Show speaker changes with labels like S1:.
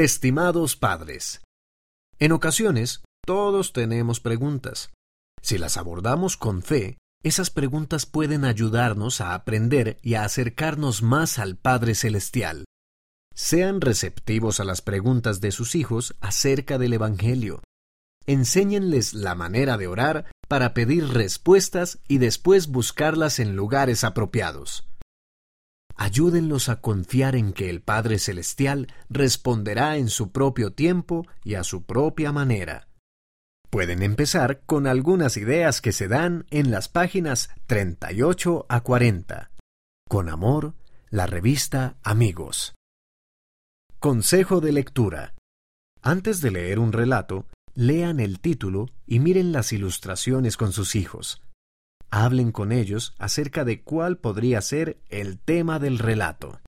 S1: Estimados padres, en ocasiones todos tenemos preguntas. Si las abordamos con fe, esas preguntas pueden ayudarnos a aprender y a acercarnos más al Padre Celestial. Sean receptivos a las preguntas de sus hijos acerca del Evangelio. Enséñenles la manera de orar para pedir respuestas y después buscarlas en lugares apropiados ayúdenlos a confiar en que el Padre Celestial responderá en su propio tiempo y a su propia manera. Pueden empezar con algunas ideas que se dan en las páginas 38 a 40. Con amor, la revista Amigos. Consejo de lectura. Antes de leer un relato, lean el título y miren las ilustraciones con sus hijos. Hablen con ellos acerca de cuál podría ser el tema del relato.